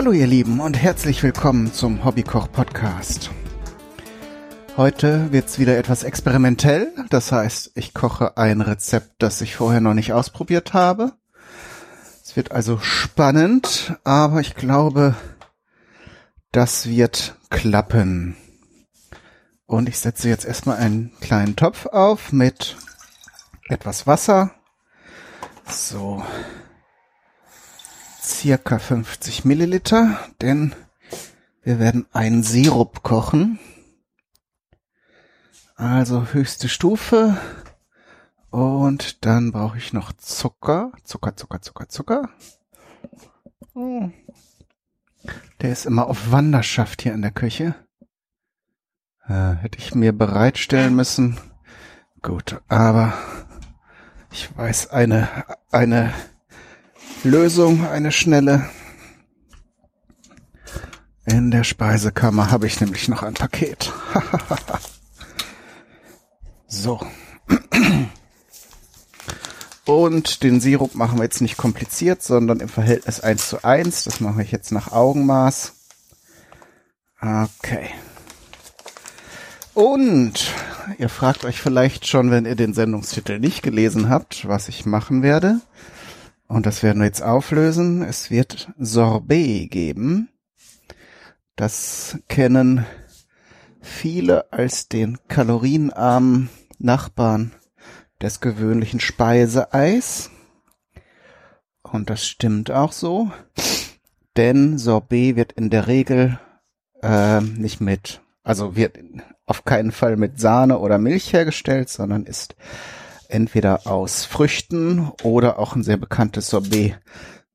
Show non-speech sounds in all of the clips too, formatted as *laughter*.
Hallo ihr Lieben und herzlich willkommen zum Hobbykoch Podcast. Heute wird's wieder etwas experimentell, das heißt, ich koche ein Rezept, das ich vorher noch nicht ausprobiert habe. Es wird also spannend, aber ich glaube, das wird klappen. Und ich setze jetzt erstmal einen kleinen Topf auf mit etwas Wasser. So, circa 50 Milliliter, denn wir werden einen Sirup kochen. Also höchste Stufe. Und dann brauche ich noch Zucker. Zucker, Zucker, Zucker, Zucker. Hm. Der ist immer auf Wanderschaft hier in der Küche. Äh, hätte ich mir bereitstellen müssen. Gut, aber ich weiß eine, eine Lösung, eine schnelle. In der Speisekammer habe ich nämlich noch ein Paket. *laughs* so. Und den Sirup machen wir jetzt nicht kompliziert, sondern im Verhältnis 1 zu 1. Das mache ich jetzt nach Augenmaß. Okay. Und ihr fragt euch vielleicht schon, wenn ihr den Sendungstitel nicht gelesen habt, was ich machen werde. Und das werden wir jetzt auflösen. Es wird Sorbet geben. Das kennen viele als den kalorienarmen Nachbarn des gewöhnlichen Speiseeis. Und das stimmt auch so. Denn Sorbet wird in der Regel äh, nicht mit, also wird auf keinen Fall mit Sahne oder Milch hergestellt, sondern ist entweder aus Früchten oder auch ein sehr bekanntes Sorbet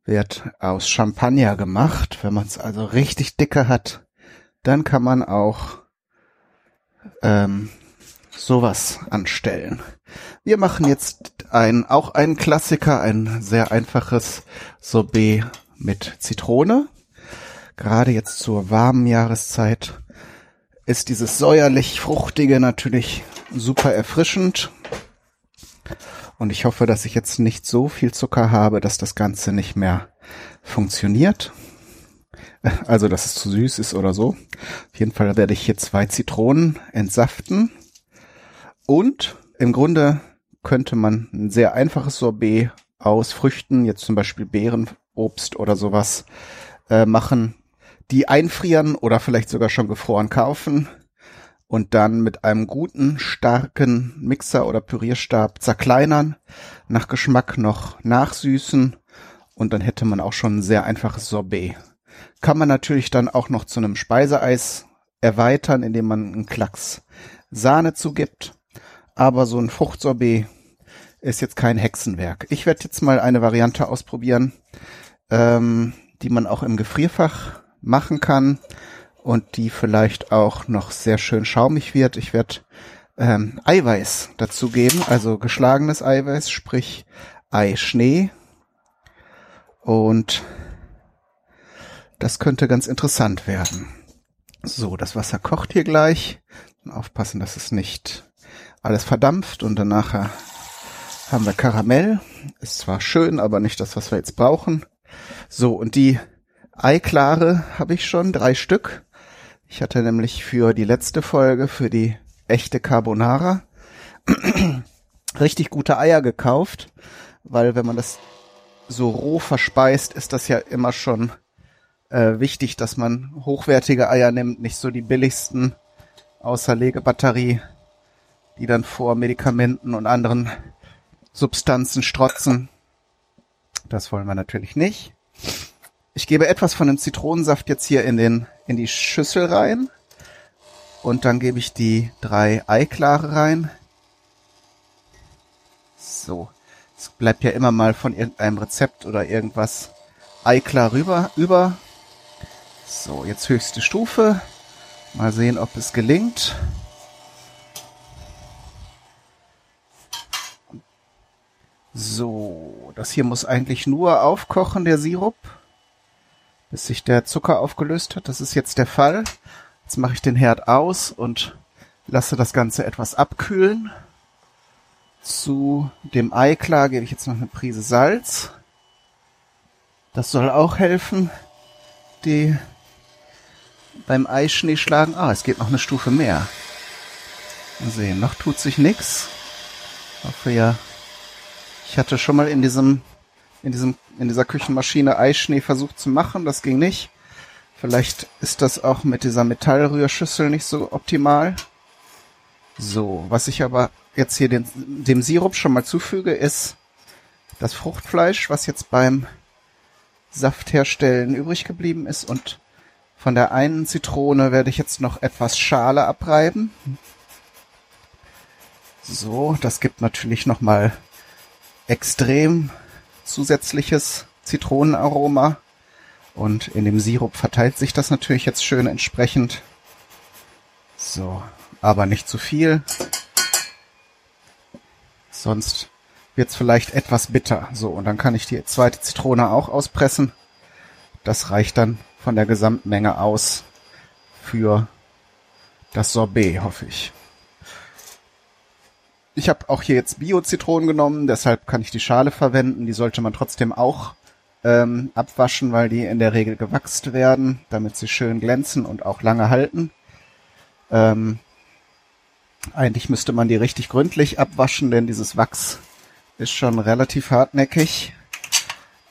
wird aus Champagner gemacht. Wenn man es also richtig dicke hat, dann kann man auch ähm, sowas anstellen. Wir machen jetzt ein, auch einen Klassiker, ein sehr einfaches Sorbet mit Zitrone. Gerade jetzt zur warmen Jahreszeit ist dieses säuerlich fruchtige natürlich super erfrischend und ich hoffe, dass ich jetzt nicht so viel Zucker habe, dass das Ganze nicht mehr funktioniert. Also, dass es zu süß ist oder so. Auf jeden Fall werde ich hier zwei Zitronen entsaften. Und im Grunde könnte man ein sehr einfaches Sorbet aus Früchten, jetzt zum Beispiel Beeren, Obst oder sowas, äh, machen, die einfrieren oder vielleicht sogar schon gefroren kaufen und dann mit einem guten, starken Mixer oder Pürierstab zerkleinern, nach Geschmack noch nachsüßen und dann hätte man auch schon ein sehr einfaches Sorbet. Kann man natürlich dann auch noch zu einem Speiseeis erweitern, indem man einen Klacks Sahne zugibt. Aber so ein Fruchtsorbet ist jetzt kein Hexenwerk. Ich werde jetzt mal eine Variante ausprobieren, ähm, die man auch im Gefrierfach machen kann und die vielleicht auch noch sehr schön schaumig wird. Ich werde ähm, Eiweiß dazu geben, also geschlagenes Eiweiß, sprich Eischnee. Und das könnte ganz interessant werden. So, das Wasser kocht hier gleich. Aufpassen, dass es nicht alles verdampft und danach haben wir Karamell. Ist zwar schön, aber nicht das, was wir jetzt brauchen. So, und die Eiklare habe ich schon, drei Stück. Ich hatte nämlich für die letzte Folge, für die echte Carbonara, *clears throat* richtig gute Eier gekauft, weil wenn man das so roh verspeist, ist das ja immer schon äh, wichtig, dass man hochwertige Eier nimmt, nicht so die billigsten außer Legebatterie, die dann vor Medikamenten und anderen Substanzen strotzen. Das wollen wir natürlich nicht. Ich gebe etwas von dem Zitronensaft jetzt hier in den in die Schüssel rein und dann gebe ich die drei Eiklare rein. So, es bleibt ja immer mal von irgendeinem Rezept oder irgendwas Eiklar rüber über. So, jetzt höchste Stufe. Mal sehen, ob es gelingt. So, das hier muss eigentlich nur aufkochen, der Sirup bis sich der Zucker aufgelöst hat. Das ist jetzt der Fall. Jetzt mache ich den Herd aus und lasse das Ganze etwas abkühlen. Zu dem Eiklar gebe ich jetzt noch eine Prise Salz. Das soll auch helfen, die beim Eischnee schlagen. Ah, es geht noch eine Stufe mehr. Mal sehen, noch tut sich nix. Hoffe ja. Ich hatte schon mal in diesem, in diesem, in dieser Küchenmaschine Eischnee versucht zu machen. Das ging nicht. Vielleicht ist das auch mit dieser Metallrührschüssel nicht so optimal. So, was ich aber jetzt hier den, dem Sirup schon mal zufüge, ist das Fruchtfleisch, was jetzt beim Saftherstellen übrig geblieben ist. Und von der einen Zitrone werde ich jetzt noch etwas Schale abreiben. So, das gibt natürlich nochmal extrem zusätzliches Zitronenaroma. Und in dem Sirup verteilt sich das natürlich jetzt schön entsprechend. So, aber nicht zu viel. Sonst wird's vielleicht etwas bitter. So, und dann kann ich die zweite Zitrone auch auspressen. Das reicht dann von der Gesamtmenge aus für das Sorbet, hoffe ich. Ich habe auch hier jetzt Bio-Zitronen genommen, deshalb kann ich die Schale verwenden. Die sollte man trotzdem auch ähm, abwaschen, weil die in der Regel gewachst werden, damit sie schön glänzen und auch lange halten. Ähm, eigentlich müsste man die richtig gründlich abwaschen, denn dieses Wachs ist schon relativ hartnäckig.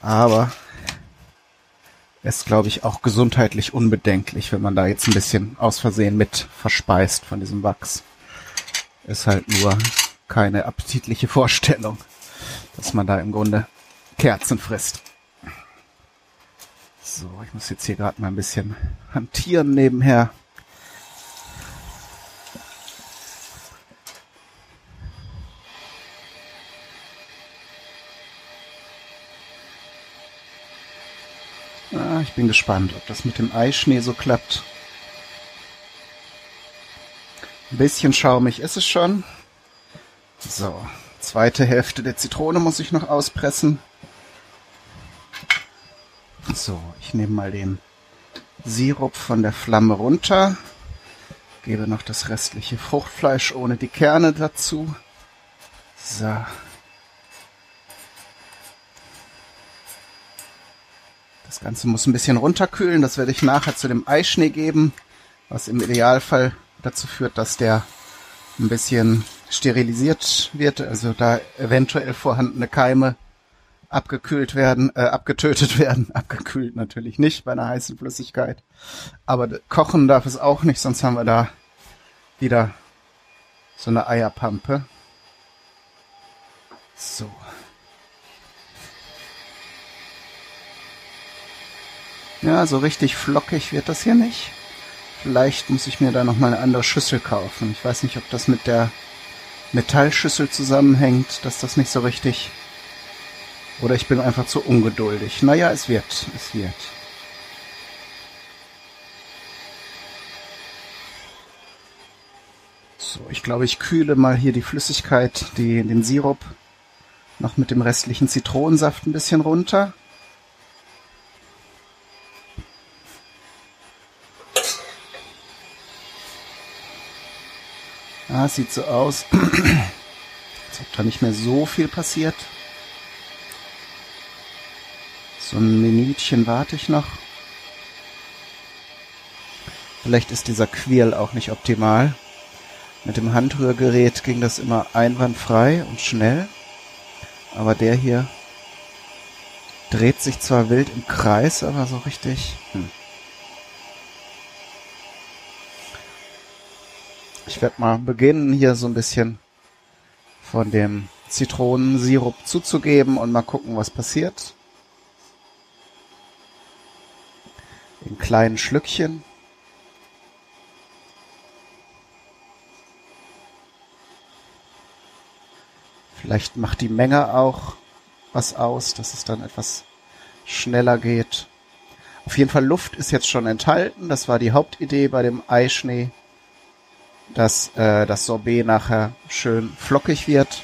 Aber ist, glaube ich, auch gesundheitlich unbedenklich, wenn man da jetzt ein bisschen aus Versehen mit verspeist von diesem Wachs. Ist halt nur keine appetitliche Vorstellung, dass man da im Grunde Kerzen frisst. So, ich muss jetzt hier gerade mal ein bisschen hantieren nebenher. Ah, ich bin gespannt, ob das mit dem Eischnee so klappt. Ein bisschen schaumig ist es schon. So, zweite Hälfte der Zitrone muss ich noch auspressen. So, ich nehme mal den Sirup von der Flamme runter, gebe noch das restliche Fruchtfleisch ohne die Kerne dazu. So. Das Ganze muss ein bisschen runterkühlen. Das werde ich nachher zu dem Eischnee geben, was im Idealfall dazu führt, dass der ein bisschen sterilisiert wird, also da eventuell vorhandene Keime abgekühlt werden, äh, abgetötet *laughs* werden. Abgekühlt natürlich nicht bei einer heißen Flüssigkeit. Aber kochen darf es auch nicht, sonst haben wir da wieder so eine Eierpampe. So. Ja, so richtig flockig wird das hier nicht. Vielleicht muss ich mir da nochmal eine andere Schüssel kaufen. Ich weiß nicht, ob das mit der Metallschüssel zusammenhängt, dass das nicht so richtig oder ich bin einfach zu ungeduldig. Naja, es wird. Es wird. So, ich glaube, ich kühle mal hier die Flüssigkeit, die, den Sirup, noch mit dem restlichen Zitronensaft ein bisschen runter. Ah, sieht so aus, *clears throat* als ob da nicht mehr so viel passiert. So ein Minütchen warte ich noch. Vielleicht ist dieser Quirl auch nicht optimal. Mit dem Handrührgerät ging das immer einwandfrei und schnell. Aber der hier dreht sich zwar wild im Kreis, aber so richtig. Hm. Ich werde mal beginnen, hier so ein bisschen von dem Zitronensirup zuzugeben und mal gucken, was passiert. in kleinen Schlückchen. Vielleicht macht die Menge auch was aus, dass es dann etwas schneller geht. Auf jeden Fall Luft ist jetzt schon enthalten. Das war die Hauptidee bei dem Eischnee, dass äh, das Sorbet nachher schön flockig wird.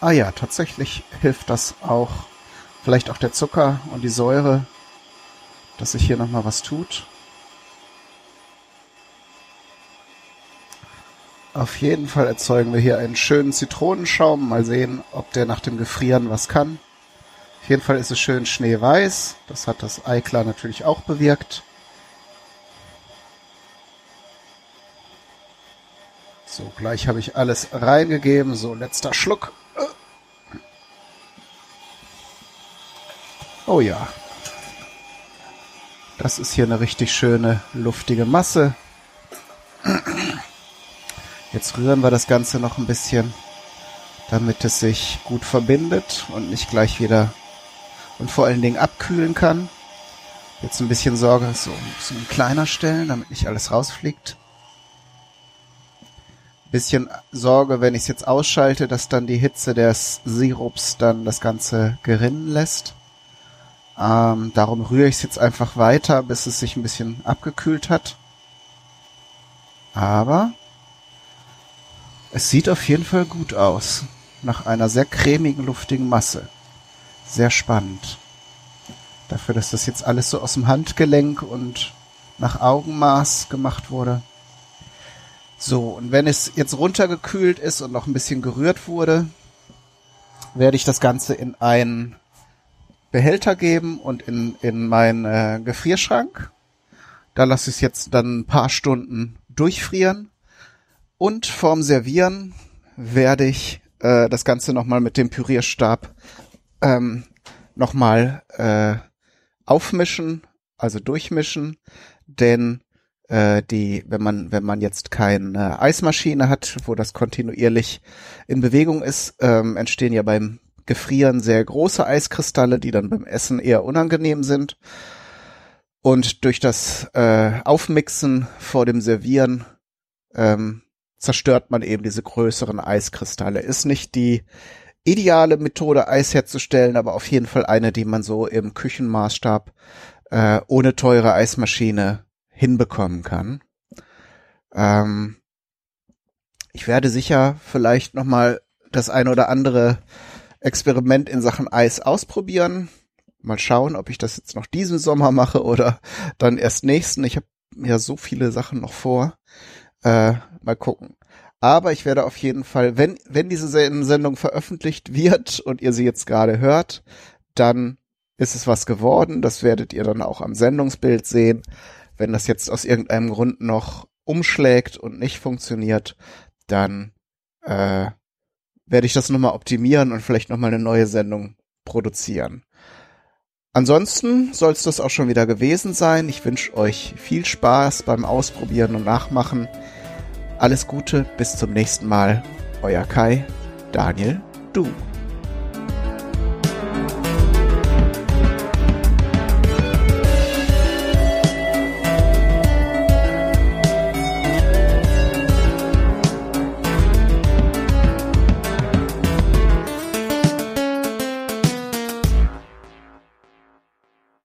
Ah ja, tatsächlich hilft das auch Vielleicht auch der Zucker und die Säure, dass sich hier nochmal was tut. Auf jeden Fall erzeugen wir hier einen schönen Zitronenschaum. Mal sehen, ob der nach dem Gefrieren was kann. Auf jeden Fall ist es schön schneeweiß. Das hat das Eiklar natürlich auch bewirkt. So, gleich habe ich alles reingegeben. So, letzter Schluck. Oh ja. Das ist hier eine richtig schöne, luftige Masse. Jetzt rühren wir das Ganze noch ein bisschen, damit es sich gut verbindet und nicht gleich wieder und vor allen Dingen abkühlen kann. Jetzt ein bisschen Sorge, so, so ein kleiner stellen, damit nicht alles rausfliegt. Bisschen Sorge, wenn ich es jetzt ausschalte, dass dann die Hitze des Sirups dann das Ganze gerinnen lässt. Ähm, darum rühre ich es jetzt einfach weiter, bis es sich ein bisschen abgekühlt hat. Aber es sieht auf jeden Fall gut aus. Nach einer sehr cremigen, luftigen Masse. Sehr spannend. Dafür, dass das jetzt alles so aus dem Handgelenk und nach Augenmaß gemacht wurde. So, und wenn es jetzt runtergekühlt ist und noch ein bisschen gerührt wurde, werde ich das Ganze in einen Behälter geben und in, in meinen äh, Gefrierschrank. Da lasse ich es jetzt dann ein paar Stunden durchfrieren. Und vorm Servieren werde ich äh, das Ganze nochmal mit dem Pürierstab ähm, nochmal äh, aufmischen, also durchmischen, denn äh, die, wenn man, wenn man jetzt keine Eismaschine hat, wo das kontinuierlich in Bewegung ist, ähm, entstehen ja beim Gefrieren sehr große Eiskristalle, die dann beim Essen eher unangenehm sind. Und durch das äh, Aufmixen vor dem Servieren ähm, zerstört man eben diese größeren Eiskristalle. Ist nicht die ideale Methode, Eis herzustellen, aber auf jeden Fall eine, die man so im Küchenmaßstab äh, ohne teure Eismaschine hinbekommen kann. Ähm, ich werde sicher vielleicht noch mal das eine oder andere Experiment in Sachen Eis ausprobieren. Mal schauen, ob ich das jetzt noch diesen Sommer mache oder dann erst nächsten. Ich habe ja so viele Sachen noch vor. Äh, mal gucken. Aber ich werde auf jeden Fall, wenn, wenn diese Sendung veröffentlicht wird und ihr sie jetzt gerade hört, dann ist es was geworden. Das werdet ihr dann auch am Sendungsbild sehen. Wenn das jetzt aus irgendeinem Grund noch umschlägt und nicht funktioniert, dann äh, werde ich das nochmal optimieren und vielleicht nochmal eine neue Sendung produzieren. Ansonsten soll es das auch schon wieder gewesen sein. Ich wünsche euch viel Spaß beim Ausprobieren und Nachmachen. Alles Gute, bis zum nächsten Mal. Euer Kai, Daniel, du.